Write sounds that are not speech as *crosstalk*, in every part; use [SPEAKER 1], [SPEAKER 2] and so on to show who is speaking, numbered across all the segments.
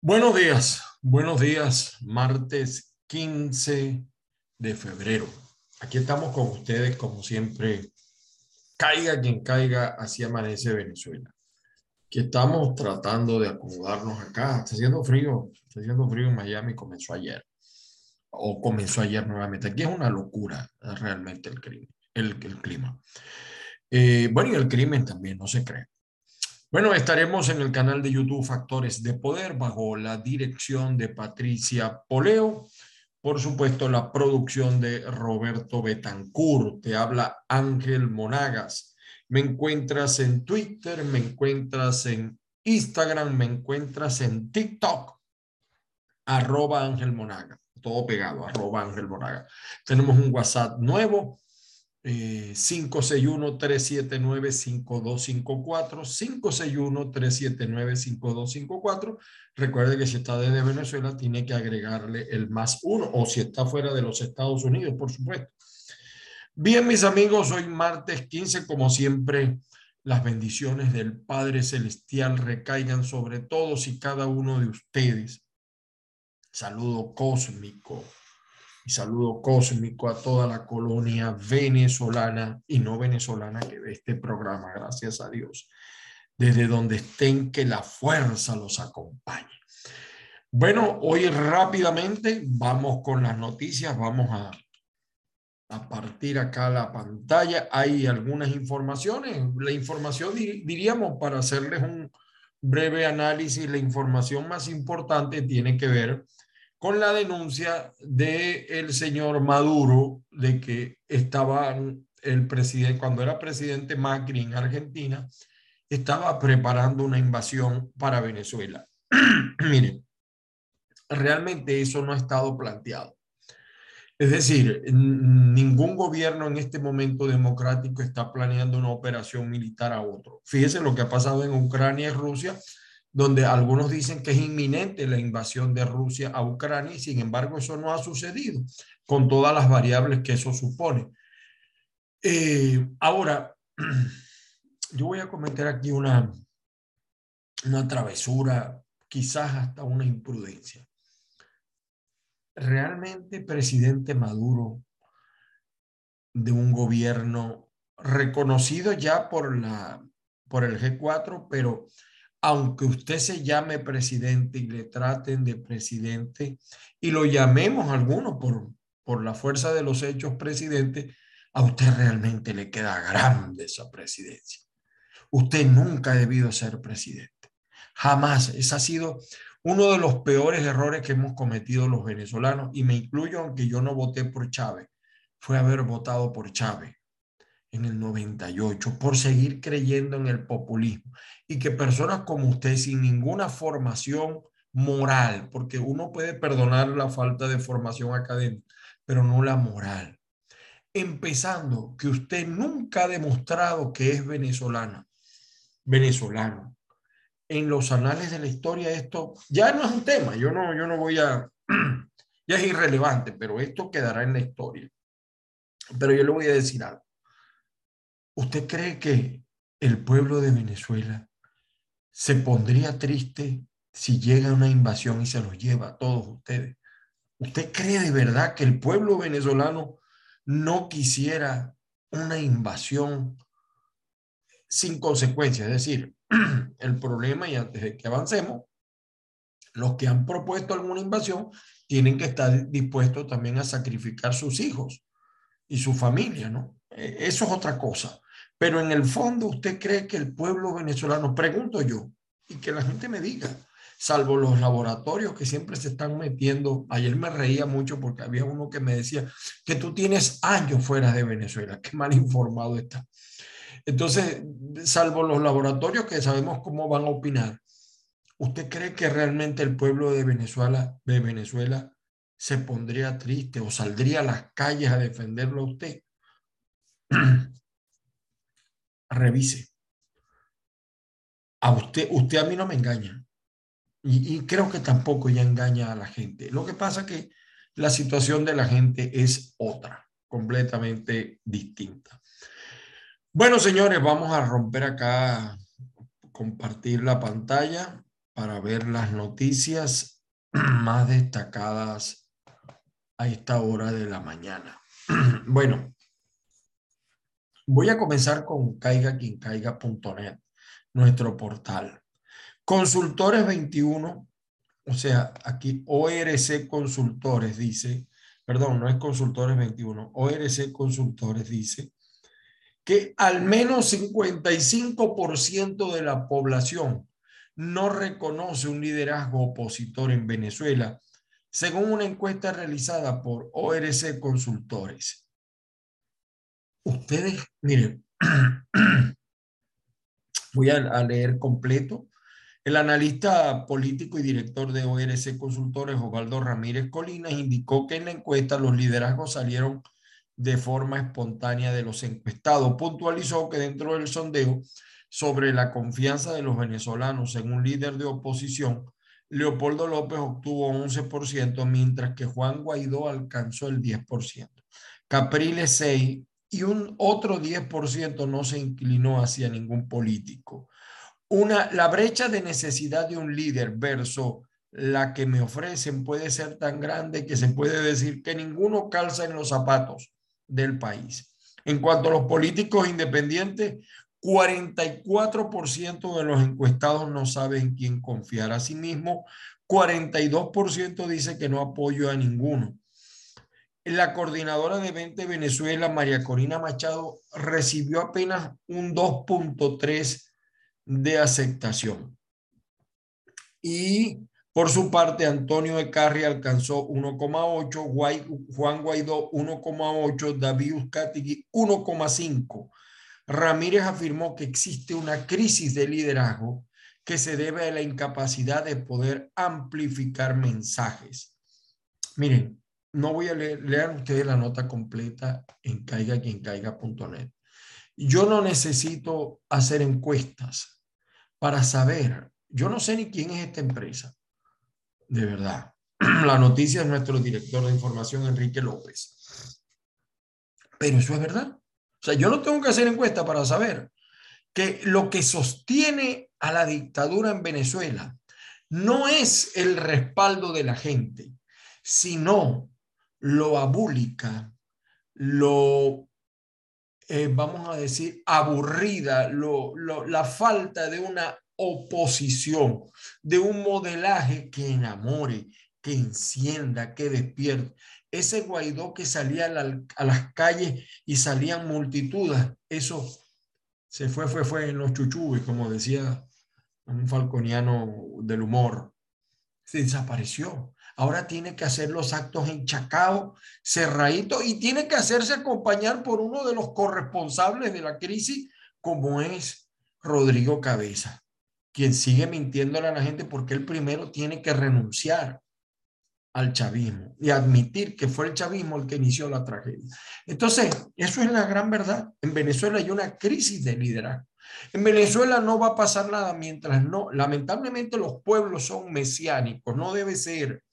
[SPEAKER 1] Buenos días, buenos días, martes 15 de febrero. Aquí estamos con ustedes, como siempre, caiga quien caiga, así amanece Venezuela. Aquí estamos tratando de acomodarnos acá. Está haciendo frío, está haciendo frío en Miami, comenzó ayer. O comenzó ayer nuevamente. Aquí es una locura realmente el, crimen, el, el clima. Eh, bueno, y el crimen también, no se cree. Bueno, estaremos en el canal de YouTube Factores de Poder bajo la dirección de Patricia Poleo. Por supuesto, la producción de Roberto Betancourt. Te habla Ángel Monagas. Me encuentras en Twitter, me encuentras en Instagram, me encuentras en TikTok. Arroba Ángel Monaga. Todo pegado, arroba Ángel Monaga. Tenemos un WhatsApp nuevo 561-379-5254, 561-379-5254. Recuerde que si está desde Venezuela tiene que agregarle el más uno o si está fuera de los Estados Unidos, por supuesto. Bien, mis amigos, hoy martes 15, como siempre, las bendiciones del Padre Celestial recaigan sobre todos y cada uno de ustedes. Saludo cósmico saludo cósmico a toda la colonia venezolana y no venezolana que ve este programa, gracias a Dios. Desde donde estén, que la fuerza los acompañe. Bueno, hoy rápidamente vamos con las noticias, vamos a, a partir acá la pantalla. Hay algunas informaciones, la información diríamos para hacerles un breve análisis, la información más importante tiene que ver con la denuncia de el señor Maduro de que estaba el presidente, cuando era presidente Macri en Argentina, estaba preparando una invasión para Venezuela. *clears throat* Miren, realmente eso no ha estado planteado. Es decir, ningún gobierno en este momento democrático está planeando una operación militar a otro. Fíjese lo que ha pasado en Ucrania y Rusia donde algunos dicen que es inminente la invasión de Rusia a Ucrania y sin embargo eso no ha sucedido con todas las variables que eso supone. Eh, ahora, *clears throat* yo voy a cometer aquí una, una travesura, quizás hasta una imprudencia. Realmente, presidente Maduro de un gobierno reconocido ya por, la, por el G4, pero aunque usted se llame presidente y le traten de presidente y lo llamemos algunos por, por la fuerza de los hechos presidente, a usted realmente le queda grande esa presidencia. Usted nunca ha debido ser presidente. Jamás. Ese ha sido uno de los peores errores que hemos cometido los venezolanos y me incluyo aunque yo no voté por Chávez. Fue haber votado por Chávez en el 98 por seguir creyendo en el populismo y que personas como usted sin ninguna formación moral, porque uno puede perdonar la falta de formación académica, pero no la moral. Empezando que usted nunca ha demostrado que es venezolana, venezolano. En los anales de la historia esto ya no es un tema, yo no, yo no voy a, *clears throat* ya es irrelevante, pero esto quedará en la historia. Pero yo le voy a decir algo. ¿Usted cree que el pueblo de Venezuela se pondría triste si llega una invasión y se los lleva a todos ustedes? ¿Usted cree de verdad que el pueblo venezolano no quisiera una invasión sin consecuencias? Es decir, *clears throat* el problema, y antes de que avancemos, los que han propuesto alguna invasión tienen que estar dispuestos también a sacrificar sus hijos y su familia, ¿no? E, eso es otra cosa. Pero en el fondo, ¿usted cree que el pueblo venezolano, pregunto yo, y que la gente me diga, salvo los laboratorios que siempre se están metiendo, ayer me reía mucho porque había uno que me decía que tú tienes años fuera de Venezuela, qué mal informado está. Entonces, salvo los laboratorios que sabemos cómo van a opinar, ¿usted cree que realmente el pueblo de Venezuela, de Venezuela se pondría triste o saldría a las calles a defenderlo a usted? *clears throat* revise. A usted, usted a mí no me engaña. Y, creo que tampoco ya engaña a la gente. Lo que pasa que la situación de la gente es otra, completamente distinta. Bueno, señores, vamos a romper acá, compartir la pantalla para ver las noticias *clears throat* más destacadas a esta hora de la mañana. *clears throat* Bueno, voy a comenzar con caiga.net, nuestro portal. Consultores 21, o sea, aquí ORC Consultores dice, perdón, no es Consultores 21, ORC Consultores dice que al menos 55% de la población no reconoce un liderazgo opositor en Venezuela, según una encuesta realizada por ORC Consultores. Ustedes, miren, *clears throat* voy a, leer completo. El analista político y director de ORC Consultores, Osvaldo Ramírez Colinas, indicó que en la encuesta los liderazgos salieron de forma espontánea de los encuestados. Puntualizó que dentro del sondeo sobre la confianza de los venezolanos en un líder de oposición, Leopoldo López obtuvo 11%, mientras que Juan Guaidó alcanzó el 10%. Capriles 6 y un otro 10% no se inclinó hacia ningún político. Una, la brecha de necesidad de un líder versus la que me ofrecen puede ser tan grande que se puede decir que ninguno calza en los zapatos del país. En cuanto a los políticos independientes, 44% de los encuestados no saben quién confiar. a sí mismo. 42% dice que no apoyo a ninguno. La coordinadora de 20 Venezuela, María Corina Machado, recibió apenas un 2.3 de aceptación. Y por su parte, Antonio Ecarri alcanzó 1,8, Juan Guaidó 1,8, David Uzcategui 1,5 Ramírez afirmó que existe una crisis de liderazgo que se debe a la incapacidad de poder amplificar mensajes. Miren, no voy a leer, ustedes la nota completa en caiga.net. Yo no necesito hacer encuestas para saber, yo no sé ni quién es esta empresa, de verdad. *clears throat* La noticia es nuestro director de información, Enrique López. Pero eso es verdad. O sea, yo no tengo que hacer encuesta para saber que lo que sostiene a la dictadura en Venezuela no es el respaldo de la gente, sino lo abúlica, lo, eh, vamos a decir, aburrida, lo, la falta de una oposición, de un modelaje que enamore, que encienda, que despierte ese Guaidó que salía a, las calles y salían multitudes, eso se fue, fue, fue en los chuchubes, como decía un falconiano del humor. Se desapareció. Ahora tiene que hacer los actos en Chacao, cerradito, y tiene que hacerse acompañar por uno de los corresponsables de la crisis, como es Rodrigo Cabeza, quien sigue mintiéndole a la gente porque él primero tiene que renunciar al chavismo y admitir que fue el chavismo el que inició la tragedia. Entonces, eso es la gran verdad. En Venezuela hay una crisis de liderazgo. En Venezuela no va a pasar nada mientras no, lamentablemente los pueblos son mesiánicos, no debe ser,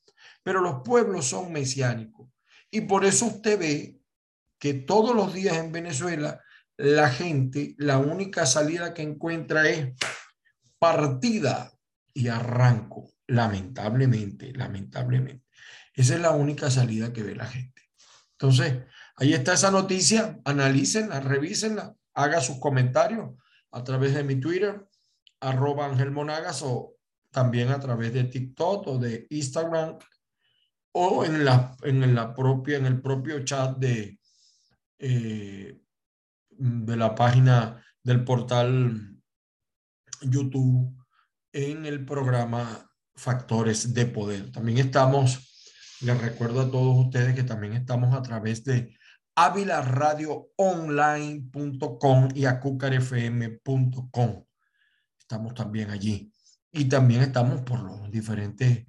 [SPEAKER 1] pero los pueblos son mesiánicos. Y por eso usted ve que todos los días en Venezuela la gente, la única salida que encuentra es partida y arranco, lamentablemente, lamentablemente. Esa es la única salida que ve la gente. Entonces, ahí está esa noticia, analícenla, revísenla, haga sus comentarios a través de mi Twitter, arroba Ángel Monagas, o también a través de TikTok o de Instagram, o en la, en la propia, en el propio chat de, eh, de la página del portal YouTube en el programa Factores de Poder. También estamos les recuerdo a todos ustedes que también estamos a través de avilaradioonline.com y acucarfm.com. Estamos también allí. Y también estamos por los diferentes,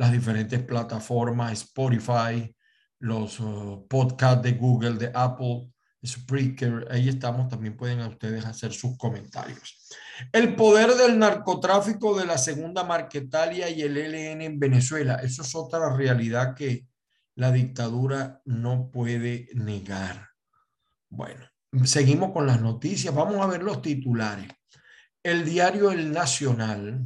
[SPEAKER 1] las diferentes plataformas, Spotify, los uh, podcasts de Google, de Apple, Spreaker, ahí estamos, también pueden ustedes hacer sus comentarios. El poder del narcotráfico de la segunda Marquetalia y el LN en Venezuela, eso es otra realidad que la dictadura no puede negar. Bueno, seguimos con las noticias, vamos a ver los titulares. El diario El Nacional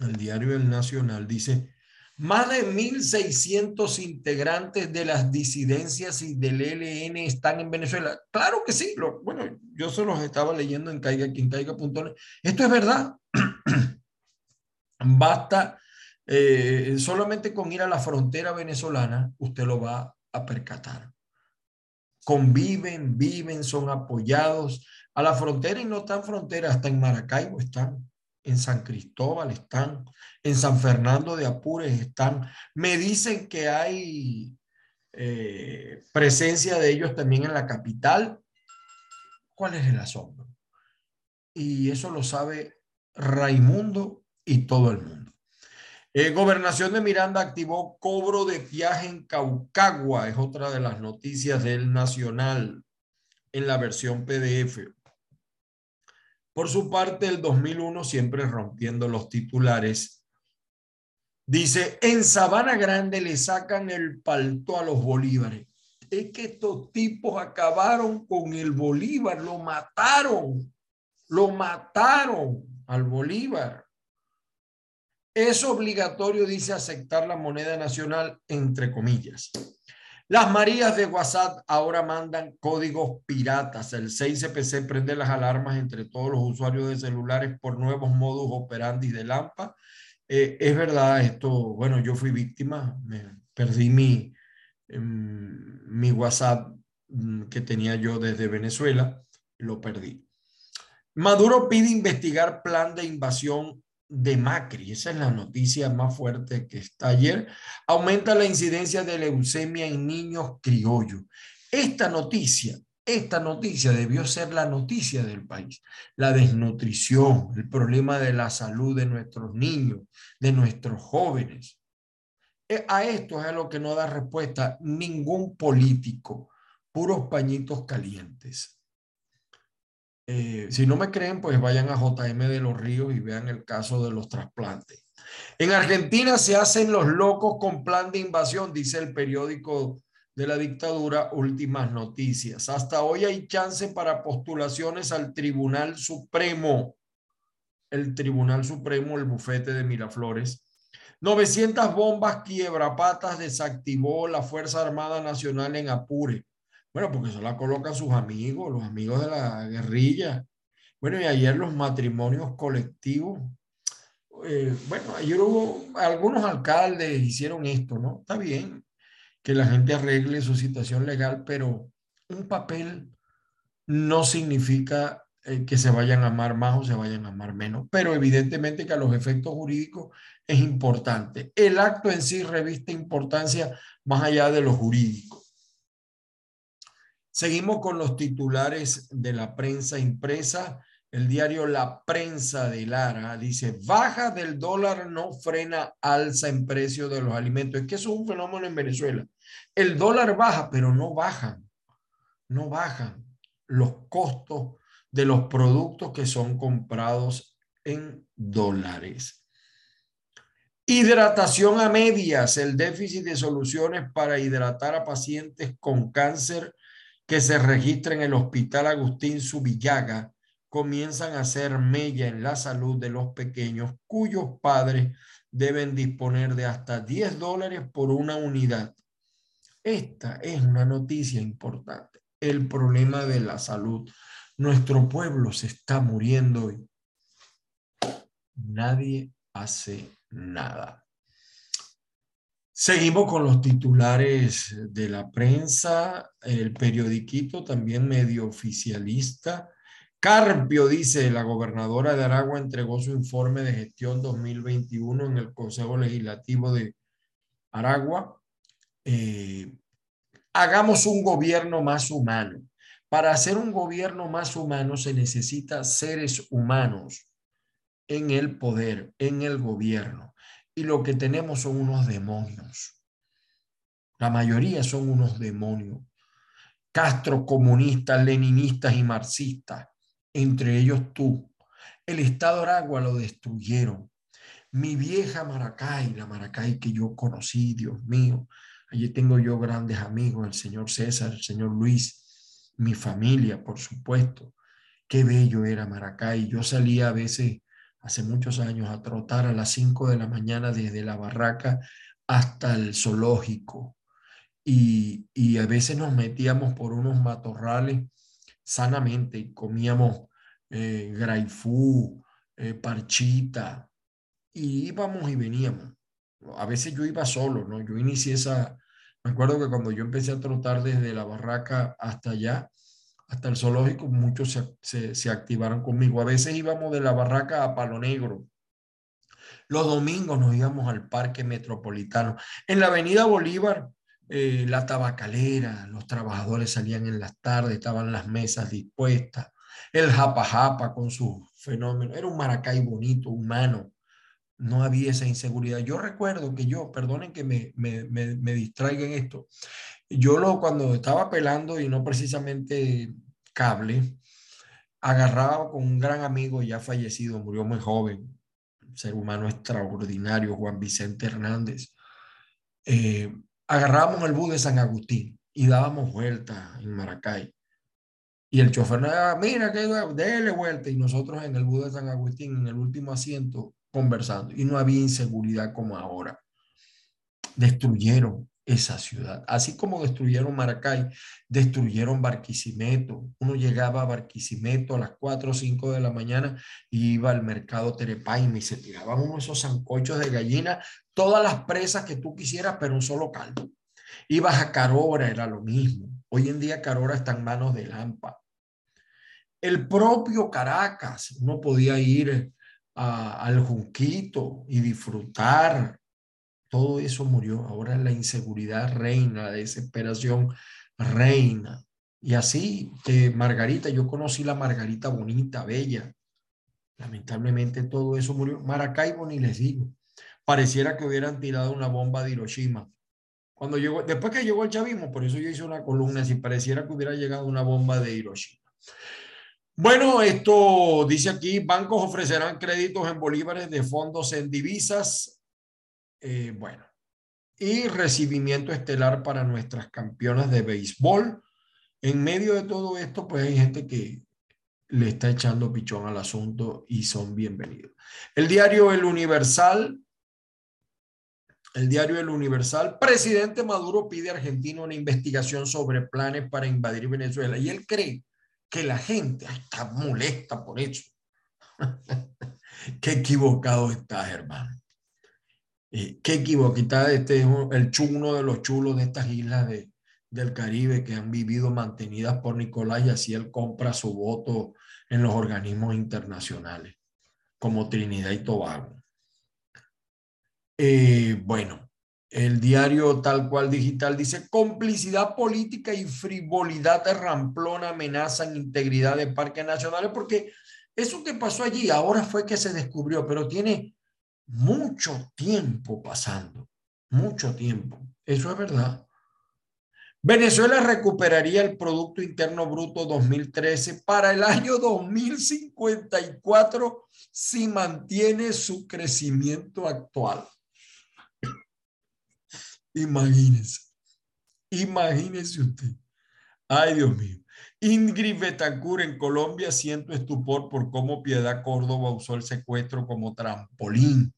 [SPEAKER 1] el diario El Nacional, dice, más de 1.600 integrantes de las disidencias y del ELN están en Venezuela. Claro que sí. Bueno, yo se los estaba leyendo en caiga quien caiga Esto es verdad. *clears throat* Basta eh, solamente con ir a la frontera venezolana, usted lo va a percatar. Conviven, viven, son apoyados a la frontera y no están frontera, hasta en Maracaibo están en San Cristóbal están, en San Fernando de Apures están. Me dicen que hay eh, presencia de ellos también en la capital. ¿Cuál es el asombro? Y eso lo sabe Raimundo y todo el mundo. Eh, Gobernación de Miranda activó cobro de viaje en Caucagua, es otra de las noticias del Nacional en la versión PDF. Por su parte, el 2001, siempre rompiendo los titulares, dice, en Sabana Grande le sacan el palto a los bolívares. Es que estos tipos acabaron con el Bolívar, lo mataron, lo mataron al Bolívar. Es obligatorio, dice, aceptar la moneda nacional, entre comillas. Las Marías de WhatsApp ahora mandan códigos piratas. El 6CPC prende las alarmas entre todos los usuarios de celulares por nuevos modus operandi de Lampa. Eh, es verdad, esto, bueno, yo fui víctima, me perdí mi, em, mi WhatsApp mm, que tenía yo desde Venezuela, lo perdí. Maduro pide investigar plan de invasión de Macri. Esa es la noticia más fuerte que está ayer. Aumenta la incidencia de leucemia en niños criollos. Esta noticia, esta noticia debió ser la noticia del país. La desnutrición, el problema de la salud de nuestros niños, de nuestros jóvenes. Eh, a esto es a lo que no da respuesta ningún político. Puros pañitos calientes. Eh, si no me creen, pues vayan a JM de los Ríos y vean el caso de los trasplantes. En Argentina se hacen los locos con plan de invasión, dice el periódico de la dictadura Últimas Noticias. Hasta hoy hay chance para postulaciones al Tribunal Supremo. El Tribunal Supremo, el bufete de Miraflores. 900 bombas quiebrapatas desactivó la Fuerza Armada Nacional en Apure. Bueno, porque eso la colocan sus amigos, los amigos de la guerrilla. Bueno, y ayer los matrimonios colectivos. Eh, bueno, ayer hubo, algunos alcaldes hicieron esto, ¿no? Está bien que la gente arregle su situación legal, pero un papel no significa eh, que se vayan a amar más o se vayan a amar menos, pero evidentemente que a los efectos jurídicos es importante. El acto en sí reviste importancia más allá de lo jurídico. Seguimos con los titulares de la prensa impresa. El diario La Prensa de Lara dice, baja del dólar no frena alza en precio de los alimentos. Es que eso es un fenómeno en Venezuela. El dólar baja, pero no bajan, no bajan los costos de los productos que son comprados en dólares. Hidratación a medias, el déficit de soluciones para hidratar a pacientes con cáncer que se registra en el Hospital Agustín Subillaga comienzan a hacer mella en la salud de los pequeños cuyos padres deben disponer de hasta 10 dólares por una unidad. Esta es una noticia importante. El problema de la salud. Nuestro pueblo se está muriendo y nadie hace nada. Seguimos con los titulares de la prensa, el periodiquito también medio oficialista. Carpio dice, la gobernadora de Aragua entregó su informe de gestión 2021 en el Consejo Legislativo de Aragua. Eh, hagamos un gobierno más humano. Para hacer un gobierno más humano se necesita seres humanos en el poder, en el gobierno y lo que tenemos son unos demonios. La mayoría son unos demonios. Castro comunistas, leninistas y marxistas, entre ellos tú. El Estado Aragua lo destruyeron. Mi vieja Maracay, la Maracay que yo conocí, Dios mío, allí tengo yo grandes amigos, el señor César, el señor Luis, mi familia, por supuesto. Qué bello era Maracay. Yo salía a veces hace muchos años, a trotar a las 5 de la mañana desde la barraca hasta el zoológico. Y, y a veces nos metíamos por unos matorrales sanamente y comíamos eh, graifú, eh, parchita, y íbamos y veníamos. A veces yo iba solo, ¿no? Yo inicié esa, me acuerdo que cuando yo empecé a trotar desde la barraca hasta allá, hasta el zoológico, muchos se, se, activaron conmigo. A veces íbamos de la barraca a Palo Negro. Los domingos nos íbamos al Parque Metropolitano. En la Avenida Bolívar, eh, la tabacalera, los trabajadores salían en las tardes, estaban las mesas dispuestas, el japa japa con su fenómeno, era un Maracay bonito, humano, no había esa inseguridad. Yo recuerdo que yo, perdonen que me, me, me, me esto, yo lo, cuando estaba pelando y no precisamente cable, agarraba con un gran amigo ya fallecido, murió muy joven, ser humano extraordinario, Juan Vicente Hernández. Eh, agarrábamos el bus de San Agustín y dábamos vuelta en Maracay. Y el chofer, ah, mira, que déle vuelta. Y nosotros en el bus de San Agustín, en el último asiento, conversando. Y no había inseguridad como ahora. Destruyeron esa ciudad. Así como destruyeron Maracay, destruyeron Barquisimeto. Uno llegaba a Barquisimeto a las 4 o 5 de la mañana y iba al mercado Terepaime y se tiraban uno esos zancochos de gallina, todas las presas que tú quisieras, pero un solo caldo. Ibas a Carora, era lo mismo. Hoy en día Carora está en manos de Lampa. El propio Caracas, uno podía ir al Junquito y disfrutar todo eso murió. Ahora la inseguridad reina, la desesperación reina. Y así, que Margarita, yo conocí la Margarita bonita, bella. Lamentablemente todo eso murió. Maracaibo ni les digo. Pareciera que hubieran tirado una bomba de Hiroshima. Cuando llegó, después que llegó el chavismo, por eso yo hice una columna, si pareciera que hubiera llegado una bomba de Hiroshima. Bueno, esto dice aquí, bancos ofrecerán créditos en bolívares de fondos en divisas eh, bueno, y recibimiento estelar para nuestras campeonas de béisbol. En medio de todo esto, pues hay gente que le está echando pichón al asunto y son bienvenidos. El diario El Universal, el diario El Universal, presidente Maduro pide a Argentina una investigación sobre planes para invadir Venezuela y él cree que la gente está molesta por eso. *laughs* Qué equivocado estás, hermano. Eh, qué equivoquita, este es el chuno de los chulos de estas islas de, del Caribe que han vivido mantenidas por Nicolás y así él compra su voto en los organismos internacionales, como Trinidad y Tobago. Eh, bueno, el diario tal cual digital dice complicidad política y frivolidad de Ramplona amenazan integridad de parques nacionales porque eso que pasó allí ahora fue que se descubrió, pero tiene mucho tiempo pasando, mucho tiempo. Eso es verdad. Venezuela recuperaría el Producto Interno Bruto 2013 para el año 2054 si mantiene su crecimiento actual. Imagínese, imagínese usted. Ay, Dios mío. Ingrid Betancourt en Colombia, siento estupor por cómo Piedad Córdoba usó el secuestro como trampolín.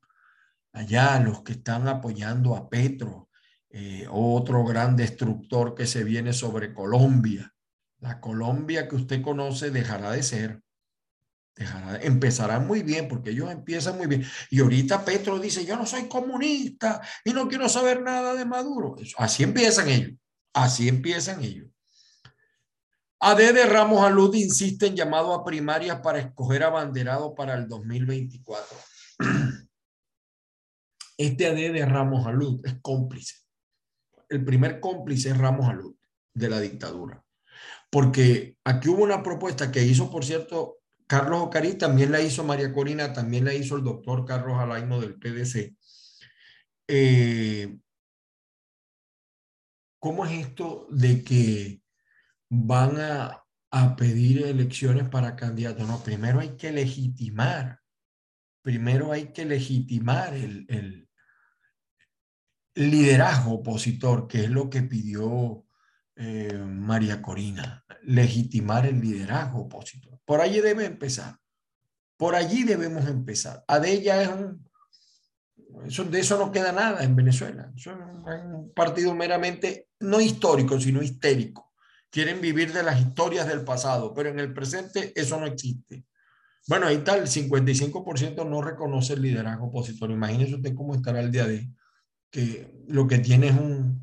[SPEAKER 1] Allá los que están apoyando a Petro, eh, otro gran destructor que se viene sobre Colombia. La Colombia que usted conoce dejará de ser. Dejará, empezará muy bien porque ellos empiezan muy bien. Y ahorita Petro dice, yo no soy comunista y no quiero saber nada de Maduro. Así empiezan ellos. Así empiezan ellos. AD de Ramos Alud insiste en llamado a primarias para escoger abanderado para el 2024. *clears throat* Este AD de Ramos Alud es cómplice. El primer cómplice es Ramos Alud de la dictadura. Porque aquí hubo una propuesta que hizo, por cierto, Carlos Ocarí, también la hizo María Corina, también la hizo el doctor Carlos Alaino del PDC. Eh, ¿Cómo es esto de que van a, pedir elecciones para candidatos. No, primero hay que legitimar, primero hay que legitimar el, liderazgo opositor, que es lo que pidió eh, María Corina, legitimar el liderazgo opositor. Por ahí debe empezar. Por allí debemos empezar. Adella es un... De eso no queda nada en Venezuela. es un partido meramente no histórico, sino histérico. Quieren vivir de las historias del pasado, pero en el presente eso no existe. Bueno, ahí está, el 55% no reconoce el liderazgo opositor. Imagínese usted cómo estará el día de que lo que tiene es un,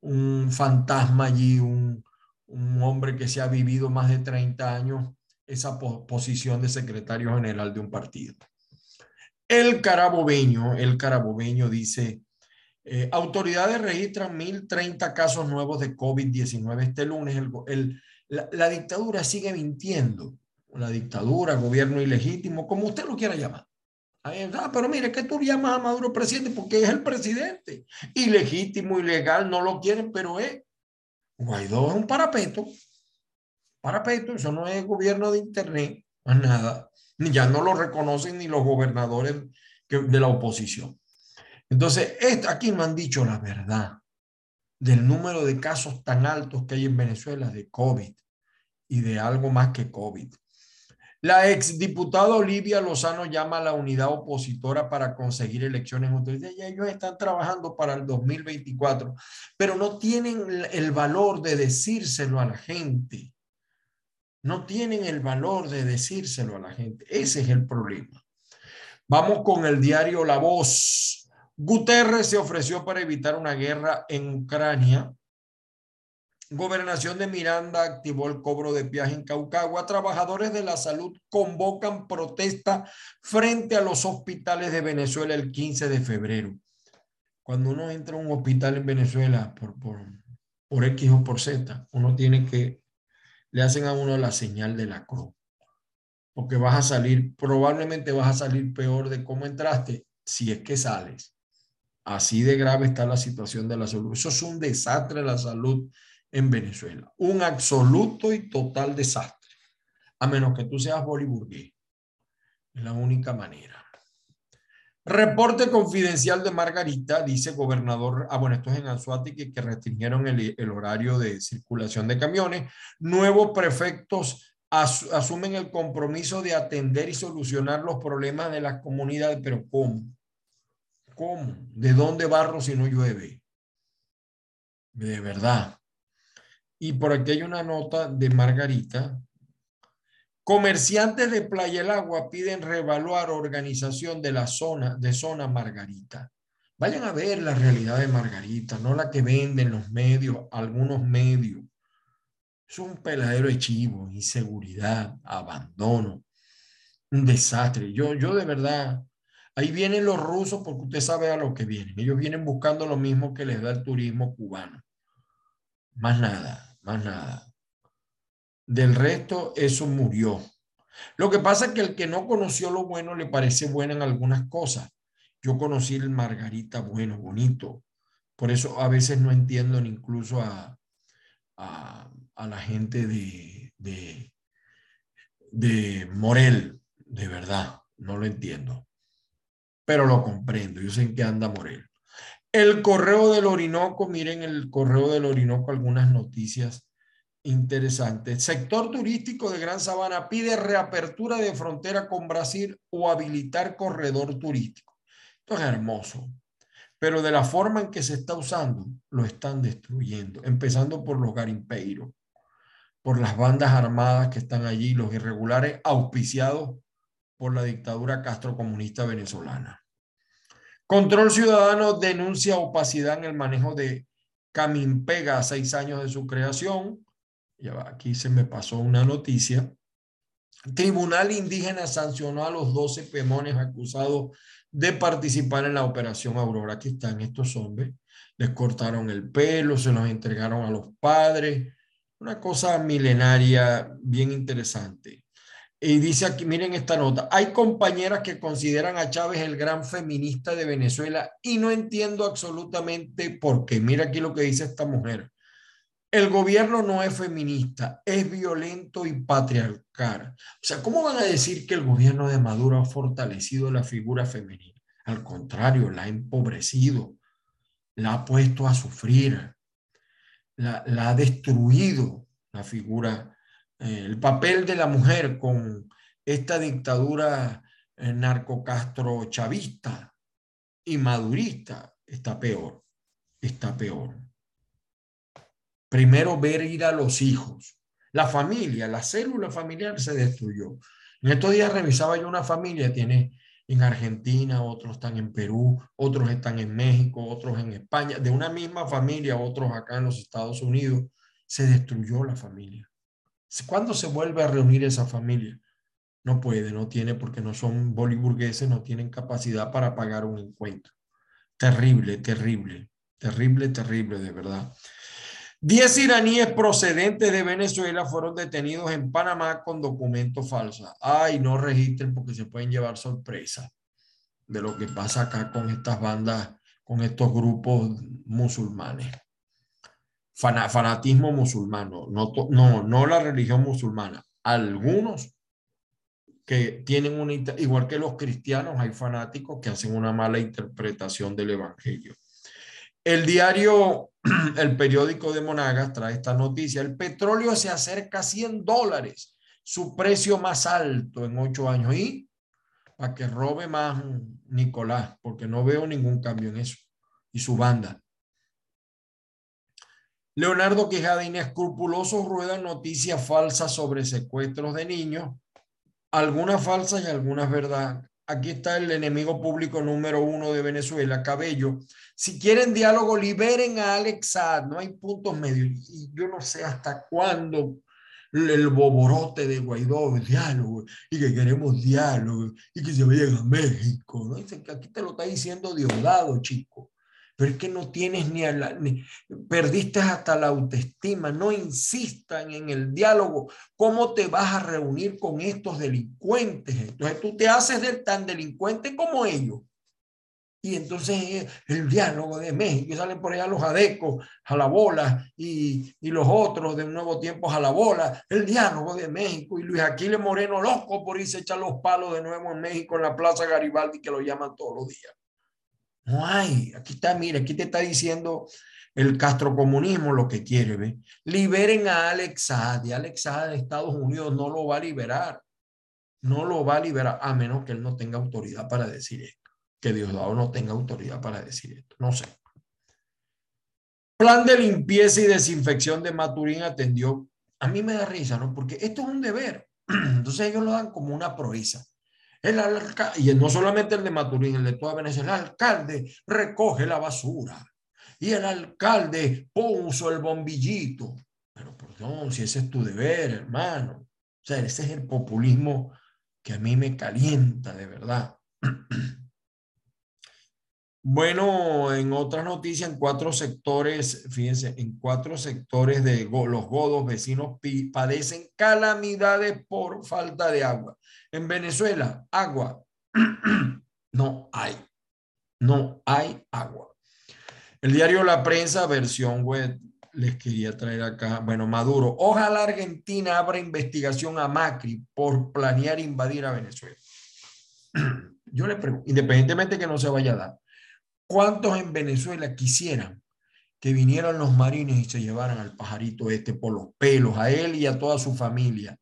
[SPEAKER 1] un fantasma allí, un, un hombre que se ha vivido más de 30 años esa posición de secretario general de un partido. El carabobeño, el carabobeño dice, eh, autoridades registran 1.030 casos nuevos de COVID-19 este lunes. La, dictadura sigue mintiendo. La dictadura, gobierno ilegítimo, como usted lo quiera llamar. Ah, pero mire, que tú llamas a Maduro presidente porque es el presidente. Ilegítimo, ilegal, no lo quieren, pero es. Guaidó es un parapeto parapeto, eso no es gobierno de Internet, más nada. Ya no lo reconocen ni los gobernadores de la oposición. Entonces, aquí no han dicho la verdad del número de casos tan altos que hay en Venezuela de COVID y de algo más que COVID. La exdiputada Olivia Lozano llama a la unidad opositora para conseguir elecciones. Ya ellos están trabajando para el 2024, pero no tienen el valor de decírselo a la gente no tienen el valor de decírselo a la gente. Ese es el problema. Vamos con el diario La Voz. Guterres se ofreció para evitar una guerra en Ucrania. Gobernación de Miranda activó el cobro de viaje en Caucagua. Trabajadores de la salud convocan protesta frente a los hospitales de Venezuela el 15 de febrero. Cuando uno entra a un hospital en Venezuela por, por, por X o por Z, uno tiene que le hacen a uno la señal de la cruz. Porque vas a salir, probablemente vas a salir peor de cómo entraste si es que sales. Así de grave está la situación de la salud. Eso es un desastre la salud en Venezuela. Un absoluto y total desastre. A menos que tú seas boliburgués. Es la única manera. Reporte confidencial de Margarita, dice gobernador, ah bueno, esto es en Anzuategui, que restringieron el, el, horario de circulación de camiones. Nuevos prefectos asumen el compromiso de atender y solucionar los problemas de las comunidades, pero ¿cómo? ¿Cómo? ¿De dónde barro si no llueve? De verdad. Y por aquí hay una nota de Margarita Comerciantes de Playa El Agua piden reevaluar organización de la zona, de zona Margarita. Vayan a ver la realidad de Margarita, no la que venden los medios, algunos medios. Es un peladero de chivo, inseguridad, abandono, un desastre. Yo, yo de verdad, ahí vienen los rusos porque usted sabe a lo que vienen. Ellos vienen buscando lo mismo que les da el turismo cubano. Más nada, más nada. Del resto, eso murió. Lo que pasa es que el que no conoció lo bueno le parece bueno en algunas cosas. Yo conocí el margarita bueno, bonito. Por eso a veces no entiendo ni incluso a, a, la gente de, de, de Morel, de verdad, no lo entiendo. Pero lo comprendo, yo sé en qué anda Morel. El correo del Orinoco, miren el correo del Orinoco, algunas noticias Interesante. Sector turístico de Gran Sabana pide reapertura de frontera con Brasil o habilitar corredor turístico. Esto es hermoso, pero de la forma en que se está usando, lo están destruyendo, empezando por los garimpeiros, por las bandas armadas que están allí, los irregulares auspiciados por la dictadura castrocomunista venezolana. Control Ciudadano denuncia opacidad en el manejo de Camimpega a seis años de su creación aquí se me pasó una noticia. Tribunal Indígena sancionó a los 12 pemones acusados de participar en la operación Aurora. Aquí están estos hombres. Les cortaron el pelo, se los entregaron a los padres. Una cosa milenaria bien interesante. Y dice aquí, miren esta nota, hay compañeras que consideran a Chávez el gran feminista de Venezuela y no entiendo absolutamente por qué. Mira aquí lo que dice esta mujer. El gobierno no es feminista, es violento y patriarcal. O sea, ¿cómo van a decir que el gobierno de Maduro ha fortalecido la figura femenina? Al contrario, la ha empobrecido, la ha puesto a sufrir, la, ha destruido la figura, el papel de la mujer con esta dictadura eh, narcocastro chavista y madurista está peor, está peor. Primero ver ir a los hijos. La familia, la célula familiar se destruyó. En estos días revisaba yo una familia, tiene en Argentina, otros están en Perú, otros están en México, otros en España, de una misma familia, otros acá en los Estados Unidos, se destruyó la familia. ¿Cuándo se vuelve a reunir esa familia? No puede, no tiene, porque no son boliburgueses, no tienen capacidad para pagar un encuentro. Terrible, terrible, terrible, terrible, de verdad. Diez iraníes procedentes de Venezuela fueron detenidos en Panamá con documentos falsos. Ay, no registren porque se pueden llevar sorpresa de lo que pasa acá con estas bandas, con estos grupos musulmanes. Fanatismo musulmano, no, no, no la religión musulmana. Algunos que tienen una, igual que los cristianos, hay fanáticos que hacen una mala interpretación del evangelio. El diario, *clears throat* el periódico de Monagas trae esta noticia. El petróleo se acerca a 100 dólares, su precio más alto en ocho años. Y para que robe más Nicolás, porque no veo ningún cambio en eso. Y su banda. Leonardo Quijada inescrupulosos ruedan noticias falsas sobre secuestros de niños, algunas falsas y algunas verdad, aquí está el enemigo público número uno de Venezuela, Cabello. Si quieren diálogo, liberen a Alex Saad, no hay puntos medios. Y yo no sé hasta cuándo el boborote de Guaidó, el diálogo, y que queremos diálogo, y que se vayan a México. ¿no? Aquí te lo está diciendo Diosdado, chico pero es que no tienes ni, a la, ni perdiste hasta la autoestima, no insistan en el diálogo, ¿cómo te vas a reunir con estos delincuentes? Entonces tú te haces del tan delincuente como ellos. Y entonces eh, el diálogo de México, y salen por allá los adecos a la bola y, y, los otros de un nuevo tiempo a la bola, el diálogo de México y Luis Aquiles Moreno loco por irse a echar los palos de nuevo en México en la Plaza Garibaldi que lo llaman todos los días. No hay. Aquí está, mire, aquí te está diciendo el castrocomunismo lo que quiere, ¿ve? Liberen a Alex Saad. Y Alex Saad de Estados Unidos no lo va a liberar. No lo va a liberar a menos que él no tenga autoridad para decir esto. Que Diosdado no tenga autoridad para decir esto. No sé. Plan de limpieza y desinfección de Maturín atendió. A mí me da risa, ¿no? Porque esto es un deber. *clears throat* Entonces ellos lo dan como una proeza. El y no solamente el de Maturín, el de toda Venezuela, el alcalde recoge la basura y el alcalde puso el bombillito. Pero perdón, si ese es tu deber, hermano. O sea, ese es el populismo que a mí me calienta de verdad. Bueno, en otras noticias, en cuatro sectores, fíjense, en cuatro sectores de los godos vecinos padecen calamidades por falta de agua. En Venezuela, agua. *clears throat* no hay. No hay agua. El diario La Prensa, versión web, les quería traer acá. Bueno, Maduro. Ojalá Argentina abra investigación a Macri por planear invadir a Venezuela. *clears throat* Yo le pregunto, independientemente que no se vaya a dar ¿Cuántos en Venezuela quisieran que vinieran los marines y se llevaran al pajarito este por los pelos, a él y a toda su familia?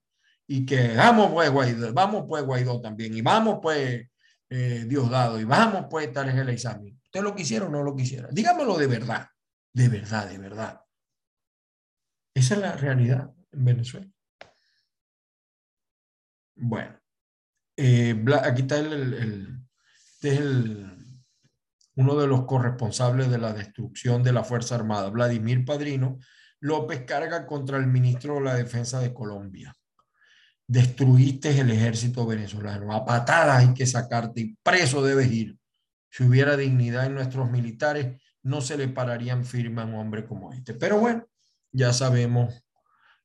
[SPEAKER 1] Y que vamos pues Guaidó, vamos pues Guaidó también, y vamos pues eh, Diosdado, y vamos pues tal el examen. ¿Usted lo quisiera o no lo quisiera? Dígamelo de verdad, de verdad, de verdad. Esa es la realidad en Venezuela. Bueno, eh, aquí está el, el, este es el uno de los corresponsables de la destrucción de la Fuerza Armada, Vladimir Padrino, López carga contra el ministro de la Defensa de Colombia. Destruiste el ejército venezolano. A patadas hay que sacarte y preso debes ir. Si hubiera dignidad en nuestros militares, no se le pararían firme a un hombre como este. Pero bueno, ya sabemos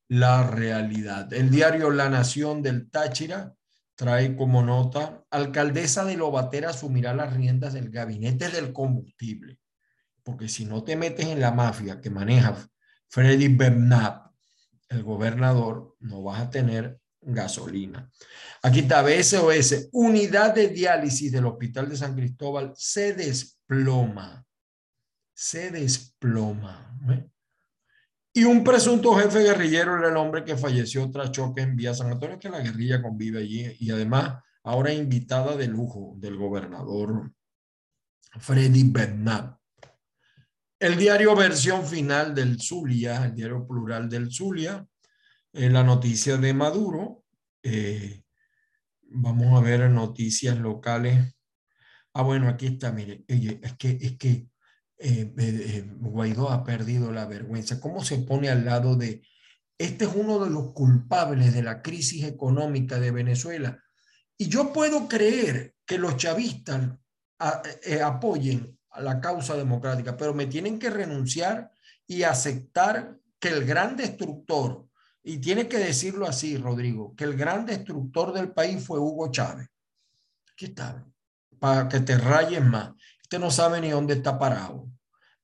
[SPEAKER 1] la realidad. El diario La Nación del Táchira trae como nota, alcaldesa de Lobatera asumirá las riendas del gabinete del combustible, porque si no te metes en la mafia que maneja Freddy Bernab, el gobernador, no vas a tener gasolina. Aquí está BSOS, unidad de diálisis del Hospital de San Cristóbal, se desploma, se desploma. Y un presunto jefe guerrillero era el hombre que falleció tras choque en Vía San Antonio, que la guerrilla convive allí y además ahora invitada de lujo del gobernador Freddy Bernard. El diario versión final del Zulia, el diario plural del Zulia, eh, la noticia de Maduro. Eh, vamos a ver noticias locales. Ah, bueno, aquí está, mire, es que, es que eh, Guaidó ha perdido la vergüenza. ¿Cómo se pone al lado de... Este es uno de los culpables de la crisis económica de Venezuela. Y yo puedo creer que los chavistas apoyen a la causa democrática, pero me tienen que renunciar y aceptar que el gran destructor, y tiene que decirlo así, Rodrigo, que el gran destructor del país fue Hugo Chávez. Aquí está, para que te rayes más. Usted no sabe ni dónde está parado.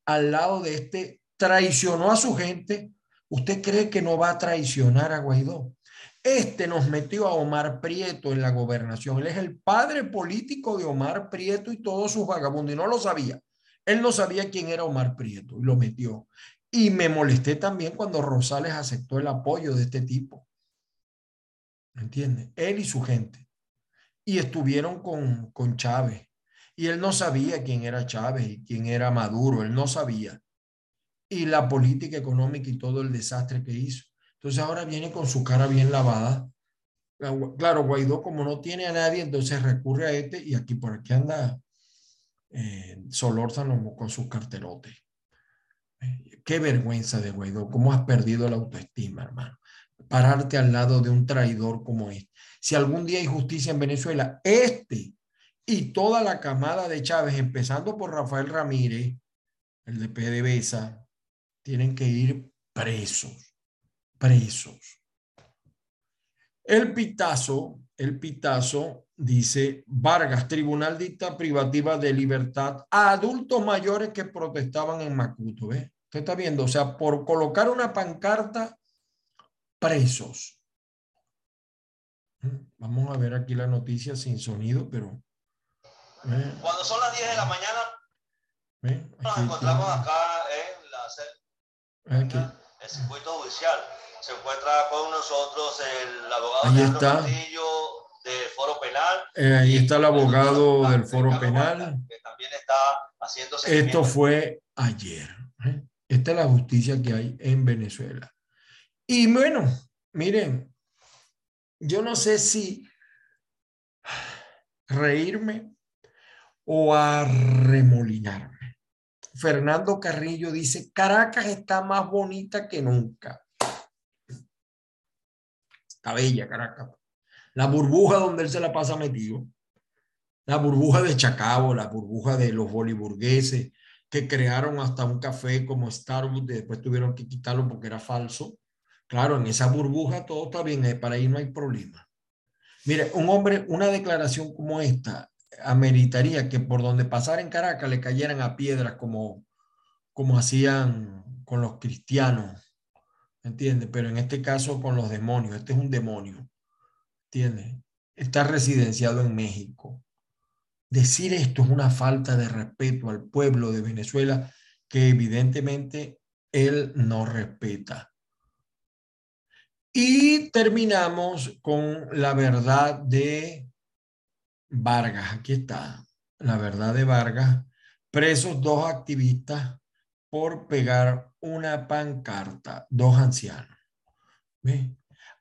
[SPEAKER 1] Al lado de este, traicionó a su gente. ¿Usted cree que no va a traicionar a Guaidó? Este nos metió a Omar Prieto en la gobernación. Él es el padre político de Omar Prieto y todos sus vagabundos. Y no lo sabía. Él no sabía quién era Omar Prieto y lo metió. Y me molesté también cuando Rosales aceptó el apoyo de este tipo. ¿Me entiende? Él y su gente. Y estuvieron con, con Chávez. Y él no sabía quién era Chávez y quién era Maduro. Él no sabía. Y la política económica y todo el desastre que hizo. Entonces ahora viene con su cara bien lavada. Claro, Guaidó como no tiene a nadie, entonces recurre a este y aquí por aquí anda eh, Solórzano con sus carterotes. Eh, qué vergüenza de Guaidó, cómo has perdido la autoestima, hermano. Pararte al lado de un traidor como este. Si algún día hay justicia en Venezuela, este y toda la camada de Chávez, empezando por Rafael Ramírez, el de PDVSA, tienen que ir presos presos. El pitazo, el pitazo dice Vargas, tribunal dicta privativa de libertad a adultos mayores que protestaban en Macuto. ¿Ve? Usted está viendo, o sea, por colocar una pancarta, presos. Vamos a ver aquí la noticia sin sonido, pero...
[SPEAKER 2] Cuando son las 10 de la mañana, nos encontramos acá en la el circuito judicial se encuentra con nosotros el abogado
[SPEAKER 1] ahí está.
[SPEAKER 2] del Foro Penal.
[SPEAKER 1] Eh, ahí está el abogado del Foro Penal.
[SPEAKER 2] que también está haciendo
[SPEAKER 1] Esto fue ayer. ¿eh? Esta es la justicia que hay en Venezuela. Y bueno, miren, yo no sé si reírme o arremolinarme. Fernando Carrillo dice, Caracas está más bonita que nunca bella Caracas. La burbuja donde él se la pasa metido. La burbuja de Chacabo, la burbuja de los boliburgueses que crearon hasta un café como Starbucks y después tuvieron que quitarlo porque era falso. Claro, en esa burbuja todo está bien, eh, para ahí no hay problema. Mire, un hombre, una declaración como esta ameritaría que por donde pasara en Caracas le cayeran a piedras como, como hacían con los cristianos ¿entiendes? Pero en este caso con los demonios, este es un demonio, ¿entiendes? Está residenciado en México. Decir esto es una falta de respeto al pueblo de Venezuela que evidentemente él no respeta. Y terminamos con la verdad de Vargas. Aquí está, la verdad de Vargas. Presos dos activistas por pegar una pancarta, dos ancianos.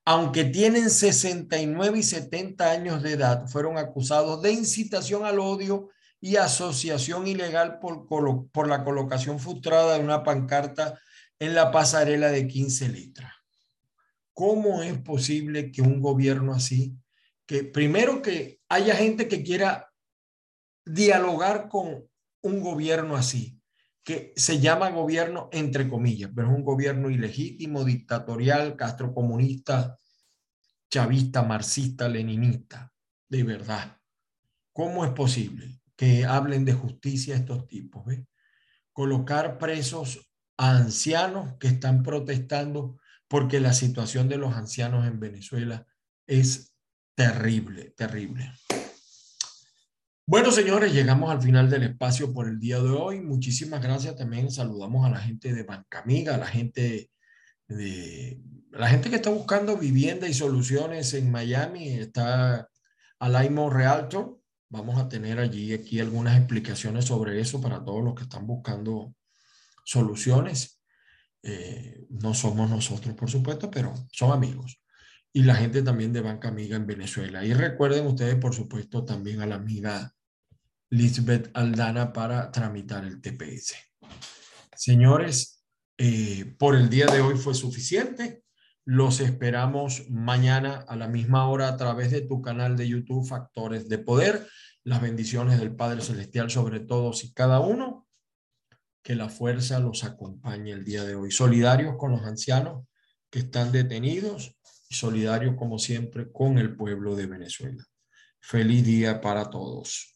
[SPEAKER 1] Aunque tienen 69 y 70 años de edad, fueron acusados de incitación al odio y asociación ilegal por, por la colocación frustrada de una pancarta en la pasarela de 15 letras. ¿Cómo es posible que un gobierno así, que primero que haya gente que quiera dialogar con un gobierno así, que se llama gobierno entre comillas, pero es un gobierno ilegítimo, dictatorial, castrocomunista, chavista, marxista, leninista, de verdad. ¿Cómo es posible que hablen de justicia estos tipos? Colocar presos a ancianos que están protestando porque la situación de los ancianos en Venezuela es terrible, terrible. Bueno, señores, llegamos al final del espacio por el día de hoy. Muchísimas gracias. También saludamos a la gente de Banca Amiga, a la gente la gente que está buscando vivienda y soluciones en Miami está Alaimo Realtor. Vamos a tener allí aquí algunas explicaciones sobre eso para todos los que están buscando soluciones. Eh, no somos nosotros, por supuesto, pero son amigos. Y la gente también de Banca Amiga en Venezuela. Y recuerden ustedes, por supuesto, también a la amiga Lisbeth Aldana para tramitar el TPS. Señores, eh, por el día de hoy fue suficiente. Los esperamos mañana a la misma hora a través de tu canal de YouTube Factores de Poder. Las bendiciones del Padre Celestial sobre todos y cada uno. Que la fuerza los acompañe el día de hoy. Solidarios con los ancianos que están detenidos y solidarios como siempre con el pueblo de Venezuela. Feliz día para todos.